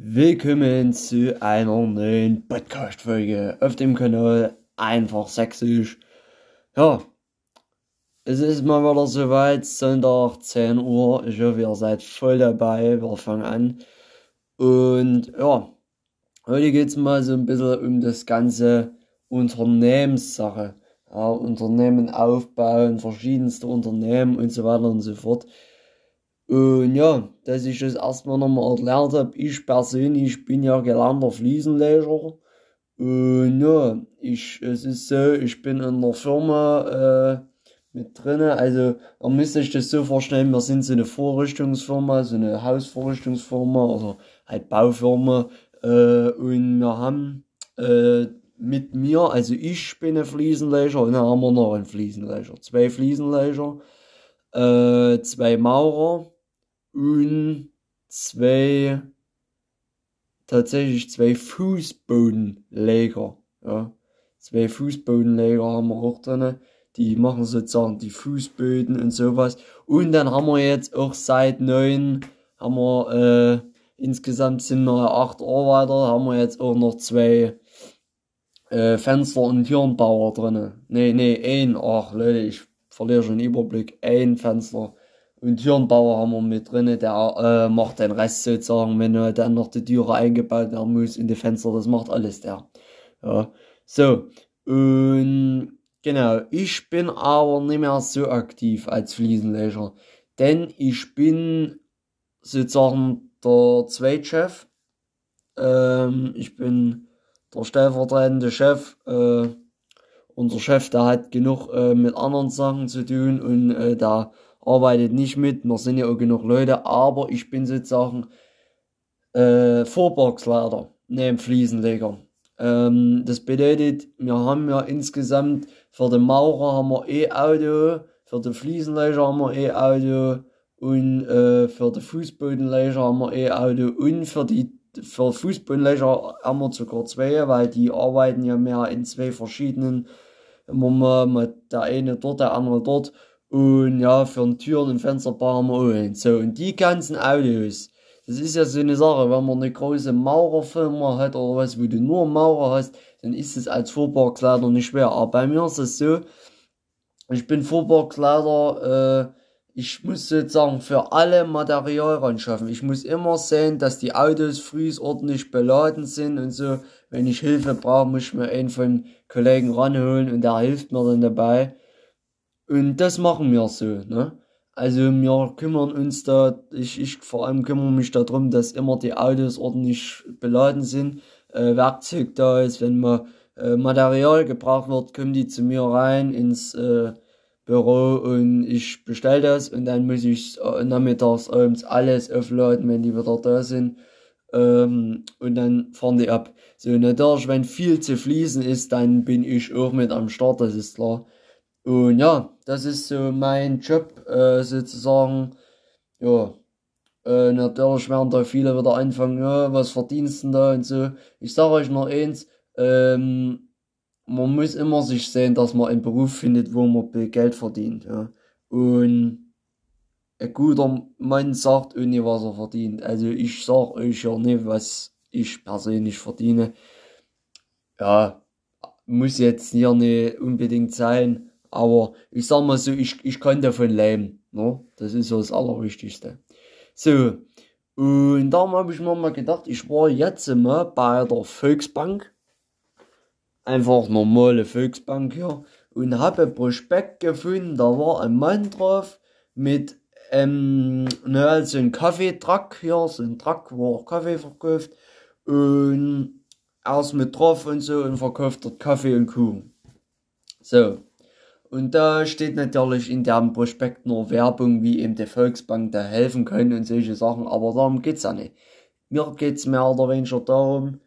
Willkommen zu einer neuen Podcast-Folge auf dem Kanal Einfach Sächsisch. Ja, es ist mal wieder soweit, Sonntag 10 Uhr. Ich hoffe, ihr seid voll dabei. Wir fangen an. Und ja, heute geht es mal so ein bisschen um das ganze Unternehmenssache. Ja, Unternehmen aufbauen, verschiedenste Unternehmen und so weiter und so fort. Und ja, dass ich das erstmal nochmal erklärt habe, ich persönlich bin ja gelernter Fliesenleger. Und ja, ich, es ist so, ich bin in der Firma äh, mit drinne. Also, man müsste sich das so vorstellen, wir sind so eine Vorrichtungsfirma, so eine Hausvorrichtungsfirma oder halt Baufirma. Äh, und wir haben äh, mit mir, also ich bin ein Fliesenleger und dann haben wir noch einen Fliesenleger. Zwei Fliesenleger, äh, zwei Maurer und zwei, tatsächlich zwei Fußbodenleger. Ja. Zwei Fußbodenleger haben wir auch drin. Die machen sozusagen die Fußböden und sowas. Und dann haben wir jetzt auch seit neun, haben wir, äh, insgesamt sind wir acht Arbeiter, haben wir jetzt auch noch zwei, äh, Fenster- und Türenbauer drin. Nee, nee, ein, ach Leute, ich verliere schon den Überblick. Ein Fenster und Türenbauer haben wir mit drin, der äh, macht den Rest sozusagen, wenn äh, dann noch die Türe eingebaut werden muss in die Fenster, das macht alles der. Ja, so. Und genau, ich bin aber nicht mehr so aktiv als Fliesenleger, denn ich bin sozusagen der Zweitchef. Ähm, ich bin der stellvertretende Chef. Äh, unser Chef, der hat genug äh, mit anderen Sachen zu tun und äh, da arbeitet nicht mit, wir sind ja auch genug Leute, aber ich bin sozusagen äh, Vorboxleiter neben Fliesenleger. Ähm, das bedeutet, wir haben ja insgesamt für den Maurer haben wir E-Auto, für den Fliesenleger haben wir E-Auto und äh, für den Fußbodenleger haben wir E-Auto und für die für Fußbodenleger haben wir sogar zwei, weil die arbeiten ja mehr in zwei verschiedenen, immer mal der eine dort, der andere dort und ja, für den Türen und Fensterbau haben wir auch einen. So, und die ganzen Autos, das ist ja so eine Sache, wenn man eine große Maurerfirma hat oder was, wo du nur Maurer hast, dann ist es als Vorparksleiter nicht schwer. Aber bei mir ist es so, ich bin Vorparksleiter, äh, ich muss sozusagen für alle Material ran schaffen. Ich muss immer sehen, dass die Autos früh ordentlich beladen sind und so. Wenn ich Hilfe brauche, muss ich mir einen von Kollegen ranholen und der hilft mir dann dabei. Und das machen wir so, ne? Also wir kümmern uns da, ich, ich vor allem kümmere mich darum, dass immer die Autos ordentlich beladen sind, äh, Werkzeug da ist, wenn mal äh, Material gebraucht wird, kommen die zu mir rein ins äh, Büro und ich bestelle das und dann muss ich äh, nachmittags abends alles aufladen, wenn die wieder da sind. Ähm, und dann fahren die ab. So, natürlich, wenn viel zu fließen ist, dann bin ich auch mit am Start, das ist klar. Und ja, das ist so mein Job, äh, sozusagen. Ja, äh, natürlich werden da viele wieder anfangen, ja, was verdienst du da und so. Ich sage euch noch eins, ähm, man muss immer sich sehen, dass man einen Beruf findet, wo man Geld verdient. Ja. Und ein guter Mann sagt nicht, was er verdient. Also ich sag euch ja nicht, was ich persönlich verdiene. Ja, muss jetzt hier nicht unbedingt sein. Aber ich sag mal so, ich, ich kann davon leben. Ne? Das ist so das Allerwichtigste. So, und darum habe ich mir mal gedacht, ich war jetzt mal bei der Volksbank. Einfach normale Volksbank hier. Und habe ein Prospekt gefunden, da war ein Mann drauf mit ähm, ne, also ein Kaffeetruck hier, so ein Truck, wo auch Kaffee verkauft. Und er ist mit drauf und so und verkauft dort Kaffee und Kuchen. So, und da steht natürlich in dem Prospekt nur Werbung, wie eben die Volksbank da helfen können und solche Sachen, aber darum geht's ja nicht. Mir geht's mehr oder weniger darum,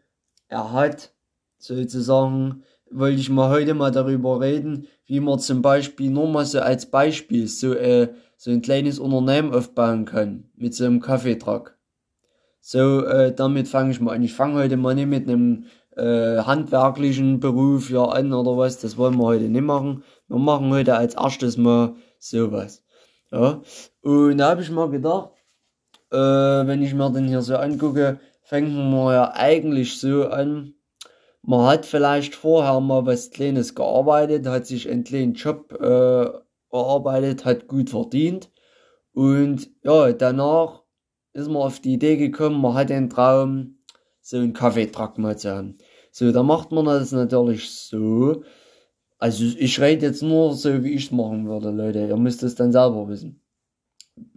er hat sozusagen, wollte ich mal heute mal darüber reden, wie man zum Beispiel nur mal so als Beispiel so, äh, so ein kleines Unternehmen aufbauen kann mit so einem Kaffeetrag. So, äh, damit fange ich mal an. Ich fange heute mal nicht mit einem äh, handwerklichen Beruf ja an oder was, das wollen wir heute nicht machen. Wir machen heute als erstes mal sowas. Ja. Und da habe ich mal gedacht, äh, wenn ich mir den hier so angucke, fängt man ja eigentlich so an, man hat vielleicht vorher mal was Kleines gearbeitet, hat sich einen kleinen Job äh, erarbeitet, hat gut verdient und ja, danach ist man auf die Idee gekommen, man hat den Traum, so einen Kaffeetrakt mal zu haben. So, da macht man das natürlich so. Also ich rede jetzt nur so, wie ich es machen würde, Leute. Ihr müsst es dann selber wissen,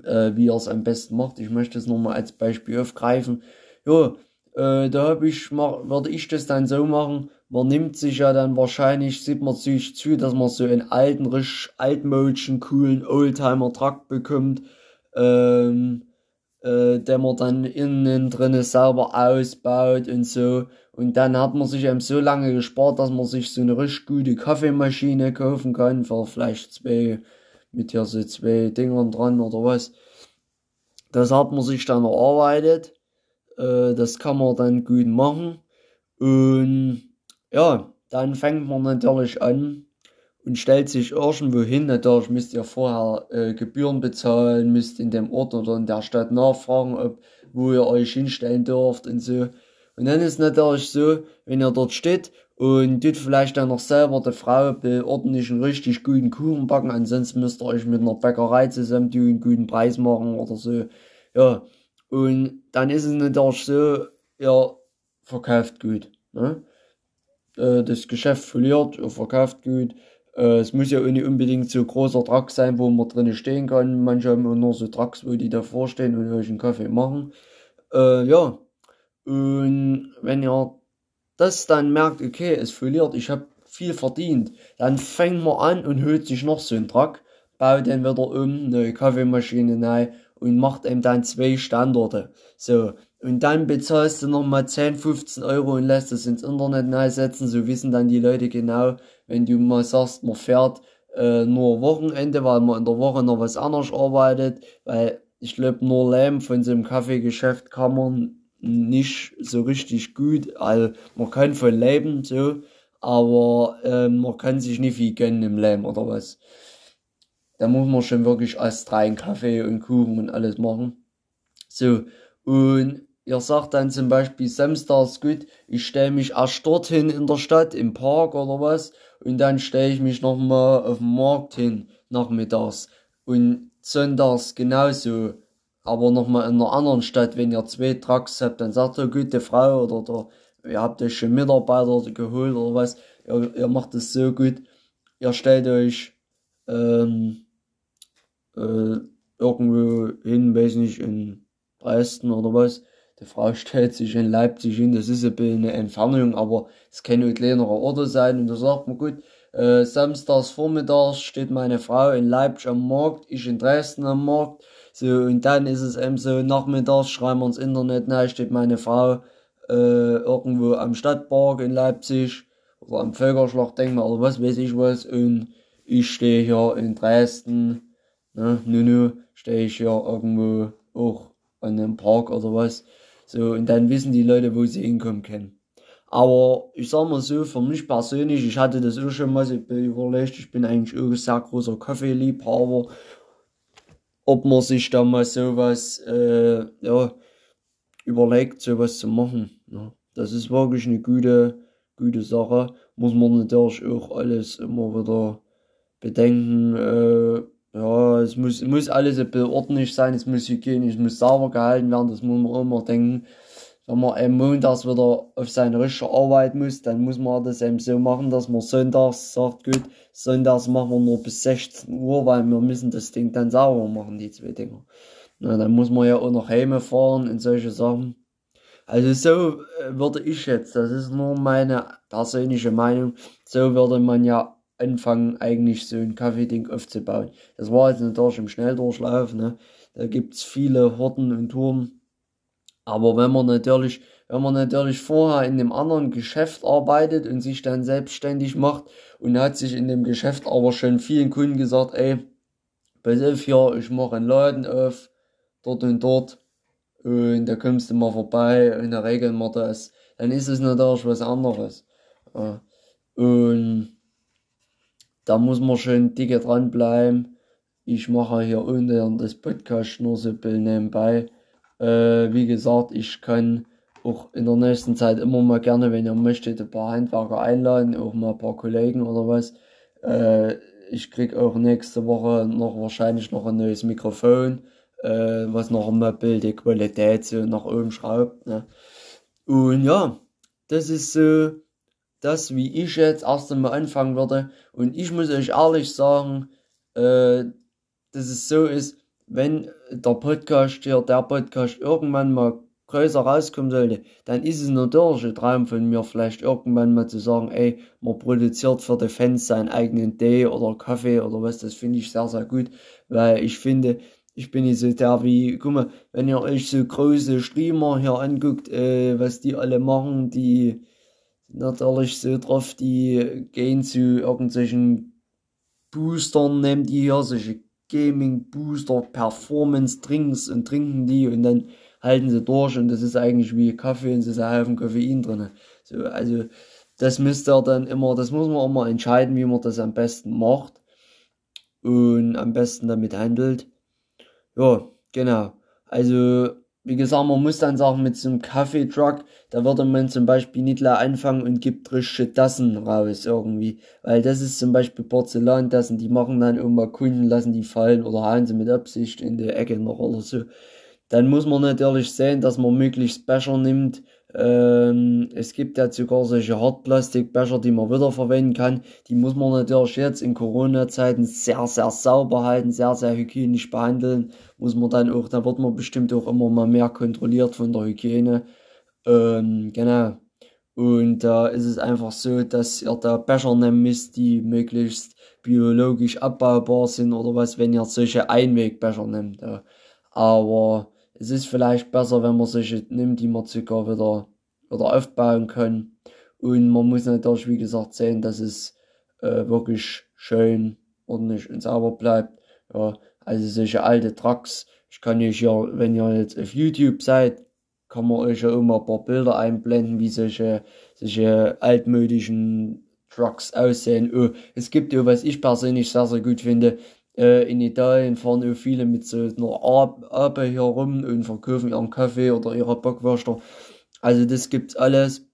äh, wie ihr es am besten macht. Ich möchte es nochmal als Beispiel aufgreifen. Ja, äh, da hab ich, mach, würde ich das dann so machen. Man nimmt sich ja dann wahrscheinlich, sieht man sich zu, dass man so einen alten, richtig altmodischen, coolen Oldtimer-Trakt bekommt. Ähm, äh, der man dann innen drinne selber ausbaut und so. Und dann hat man sich eben so lange gespart, dass man sich so eine richtig gute Kaffeemaschine kaufen kann, für vielleicht zwei, mit hier so zwei Dingern dran oder was. Das hat man sich dann erarbeitet. Äh, das kann man dann gut machen. Und ja, dann fängt man natürlich an, und stellt sich irgendwo hin. Natürlich müsst ihr vorher äh, Gebühren bezahlen, müsst in dem Ort oder in der Stadt nachfragen, ob, wo ihr euch hinstellen dürft und so. Und dann ist natürlich so, wenn ihr dort steht und tut vielleicht dann noch selber der Frau ordentlich einen richtig guten Kuchen backen, ansonsten müsst ihr euch mit einer Bäckerei zusammen tun, einen guten Preis machen oder so. Ja. Und dann ist es natürlich so, ihr verkauft gut. Ne? Äh, das Geschäft verliert, ihr verkauft gut äh, es muss ja auch nicht unbedingt so großer Truck sein, wo man drinnen stehen kann. Manche haben auch nur so Trucks, wo die davor stehen und euch einen Kaffee machen. Äh, ja. Und wenn ihr das dann merkt, okay, es verliert, ich habe viel verdient, dann fängt man an und holt sich noch so einen Truck, baut den wieder um, neue Kaffeemaschine neu und macht eben dann zwei Standorte. So. Und dann bezahlst du nochmal 10, 15 Euro und lässt es ins Internet neu setzen. So wissen dann die Leute genau, wenn du mal sagst, man fährt äh, nur Wochenende, weil man in der Woche noch was anderes arbeitet, weil ich glaube, nur Lärm von so einem Kaffeegeschäft kann man nicht so richtig gut, also man kann von leben, so, aber äh, man kann sich nicht viel gönnen im Lärm oder was. Da muss man schon wirklich als drei Kaffee und Kuchen und alles machen. So, und ihr sagt dann zum Beispiel samstags gut, ich stelle mich erst dorthin in der Stadt, im Park oder was, und dann stelle ich mich nochmal auf den Markt hin, nachmittags. Und sonntags genauso, aber nochmal in einer anderen Stadt, wenn ihr zwei Trucks habt, dann sagt ihr, gute Frau oder der, ihr habt euch schon Mitarbeiter geholt oder was, ihr, ihr macht es so gut, ihr stellt euch ähm, äh, irgendwo hin, weiß nicht, in Dresden oder was, die Frau stellt sich in Leipzig hin, das ist ein bisschen eine Entfernung, aber es kann ein kleinerer Ort sein. Und da sagt man gut, äh, samstags vormittags steht meine Frau in Leipzig am Markt, ich in Dresden am Markt, so, und dann ist es eben so, nachmittags schreiben wir ins Internet, na, steht meine Frau äh, irgendwo am Stadtpark in Leipzig oder am Völkerschlachtdenkmal oder was weiß ich was. Und ich stehe hier in Dresden, ne, nun, nu, stehe ich hier irgendwo auch an einem Park oder was. So, und dann wissen die Leute, wo sie hinkommen können. Aber ich sag mal so, für mich persönlich, ich hatte das auch schon mal so überlegt, ich bin eigentlich auch ein sehr großer Kaffeeliebhaber. Ob man sich da mal sowas, äh, ja, überlegt, sowas zu machen. Ja. Das ist wirklich eine gute, gute Sache. Muss man natürlich auch alles immer wieder bedenken, äh, ja, es muss, muss alles ein bisschen ordentlich sein, es muss hygienisch, es muss sauber gehalten werden, das muss man immer denken. Wenn man am montags wieder auf seine richtige Arbeit muss, dann muss man das eben so machen, dass man sonntags sagt, gut, sonntags machen wir nur bis 16 Uhr, weil wir müssen das Ding dann sauber machen, die zwei Dinger. Na, dann muss man ja auch noch heime fahren und solche Sachen. Also so äh, würde ich jetzt, das ist nur meine persönliche Meinung, so würde man ja anfangen, eigentlich so ein Kaffeeding aufzubauen. Das war jetzt natürlich im Schnelldurchlauf, ne? Da gibt's viele Horten und Turm. Aber wenn man natürlich, wenn man natürlich vorher in einem anderen Geschäft arbeitet und sich dann selbstständig macht und hat sich in dem Geschäft aber schon vielen Kunden gesagt, ey, pass auf hier, ich mache einen Laden auf, dort und dort, und da kommst du mal vorbei und da regeln wir das, dann ist es natürlich was anderes. Und da muss man schön dicke dranbleiben. Ich mache hier unten das Podcast nur so nebenbei. Äh, wie gesagt, ich kann auch in der nächsten Zeit immer mal gerne, wenn ihr möchtet, ein paar Handwerker einladen, auch mal ein paar Kollegen oder was. Äh, ich krieg auch nächste Woche noch wahrscheinlich noch ein neues Mikrofon, äh, was noch einmal Bild Qualität so nach oben schraubt. Ne? Und ja, das ist so das, wie ich jetzt erst einmal anfangen würde. Und ich muss euch ehrlich sagen, äh, dass es so ist, wenn der Podcast hier, der Podcast irgendwann mal größer rauskommen sollte, dann ist es natürlich ein Traum von mir, vielleicht irgendwann mal zu sagen, ey, man produziert für die Fans seinen eigenen Tee oder Kaffee oder was, das finde ich sehr, sehr gut, weil ich finde, ich bin nicht so der wie, guck mal, wenn ihr euch so große Streamer hier anguckt, äh, was die alle machen, die natürlich so drauf, die gehen zu irgendwelchen Boostern, nehmen die hier solche Gaming Booster, Performance Drinks und trinken die und dann halten sie durch und das ist eigentlich wie Kaffee und es ist ein Haufen Koffein drin. So, also das müsst ihr dann immer, das muss man immer entscheiden, wie man das am besten macht und am besten damit handelt. Ja, genau. Also, wie gesagt, man muss dann sagen, mit so einem Kaffeetruck, da würde man zum Beispiel nicht la anfangen und gibt richtige Tassen raus irgendwie. Weil das ist zum Beispiel Porzellantassen, die machen dann immer Kunden, lassen die fallen oder hauen sie mit Absicht in die Ecke noch oder so. Dann muss man natürlich sehen, dass man möglichst Becher nimmt, ähm, es gibt ja sogar solche Hartplastikbecher, die man wiederverwenden kann. Die muss man natürlich jetzt in Corona-Zeiten sehr, sehr sauber halten, sehr, sehr hygienisch behandeln. Muss man dann auch, da wird man bestimmt auch immer mal mehr kontrolliert von der Hygiene. Ähm, genau. Und da äh, ist es einfach so, dass ihr da Becher nehmen müsst, die möglichst biologisch abbaubar sind oder was, wenn ihr solche Einwegbecher nehmt. Ja. Aber es ist vielleicht besser, wenn man solche nimmt, die man sogar wieder, wieder aufbauen kann. Und man muss natürlich, wie gesagt, sehen, dass es äh, wirklich schön, ordentlich und sauber bleibt. Ja, also solche alte Trucks. Ich kann euch ja, wenn ihr jetzt auf YouTube seid, kann man euch ja immer ein paar Bilder einblenden, wie solche, solche altmodischen Trucks aussehen. Oh, es gibt ja, was ich persönlich sehr, sehr gut finde, äh, in Italien fahren auch viele mit so einer Ape hier rum und verkaufen ihren Kaffee oder ihre Backwürster. Also das gibt's alles.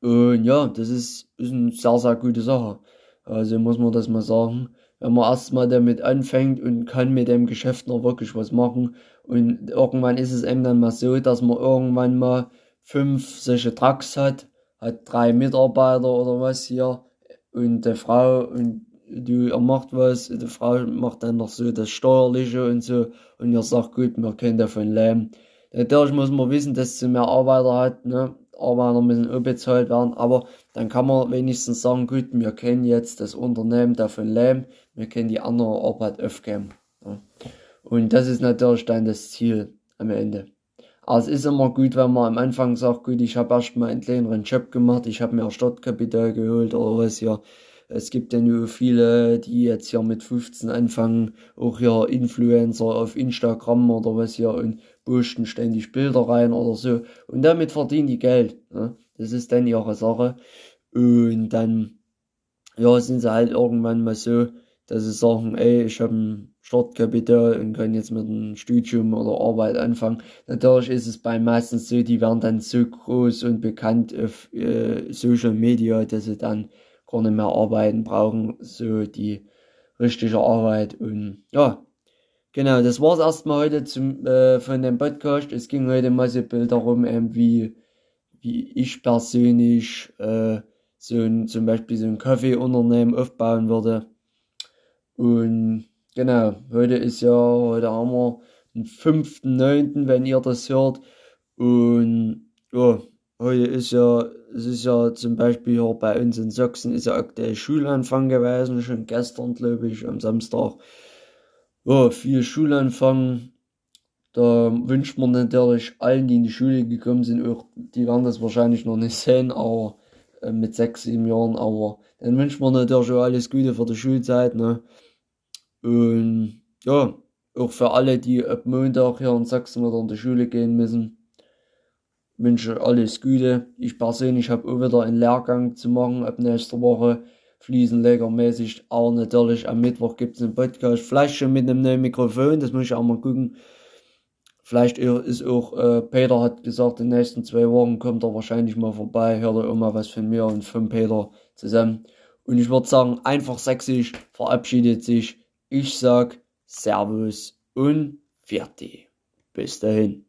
Und ja, das ist, ist eine sehr, sehr gute Sache. Also muss man das mal sagen. Wenn man erstmal damit anfängt und kann mit dem Geschäft noch wirklich was machen. Und irgendwann ist es eben dann mal so, dass man irgendwann mal fünf solche Trucks hat, hat drei Mitarbeiter oder was hier und eine Frau und du, er macht was, die Frau macht dann noch so das Steuerliche und so, und ihr sagt, gut, wir können davon leben. Natürlich muss man wissen, dass sie mehr Arbeiter hat, ne? Arbeiter müssen auch bezahlt werden, aber dann kann man wenigstens sagen, gut, wir können jetzt das Unternehmen davon leben, wir können die andere Arbeit aufgeben. Ja. Und das ist natürlich dann das Ziel am Ende. Aber es ist immer gut, wenn man am Anfang sagt, gut, ich habe erstmal einen kleineren Job gemacht, ich habe mir Stadtkapital geholt oder was ja es gibt ja nur viele, die jetzt hier mit 15 anfangen, auch hier Influencer auf Instagram oder was hier und posten ständig Bilder rein oder so. Und damit verdienen die Geld. Ne? Das ist dann ihre Sache. Und dann, ja, sind sie halt irgendwann mal so, dass sie sagen, ey, ich habe ein Startkapital und kann jetzt mit einem Studium oder Arbeit anfangen. Natürlich ist es bei meistens so, die werden dann so groß und bekannt auf äh, Social Media, dass sie dann gar nicht mehr arbeiten brauchen, so die richtige Arbeit und ja, genau, das war's erstmal heute zum, äh, von dem Podcast. Es ging heute mal so Bild darum, ähm, wie, wie ich persönlich äh, so ein, zum Beispiel so ein Kaffeeunternehmen aufbauen würde. Und genau, heute ist ja, heute haben wir den 5.9., wenn ihr das hört. Und ja, heute ist ja, es ist ja zum Beispiel hier bei uns in Sachsen ist ja aktuell Schulanfang gewesen, schon gestern, glaube ich, am Samstag. Ja, viel Schulanfang. Da wünscht man natürlich allen, die in die Schule gekommen sind, auch, die werden das wahrscheinlich noch nicht sehen, aber äh, mit sechs, sieben Jahren, aber dann wünscht man natürlich auch alles Gute für die Schulzeit, ne? Und ja, auch für alle, die ab Montag hier in Sachsen wieder in die Schule gehen müssen wünsche alles Gute. Ich persönlich habe auch wieder einen Lehrgang zu machen ab nächster Woche. Fliesenlegermäßig, aber natürlich am Mittwoch gibt es einen Podcast. Vielleicht schon mit einem neuen Mikrofon, das muss ich auch mal gucken. vielleicht ist auch äh, Peter hat gesagt in den nächsten zwei Wochen kommt er wahrscheinlich mal vorbei hört er immer was von mir und von Peter zusammen und ich würde sagen einfach sächsisch verabschiedet sich ich sag Servus und fertig bis dahin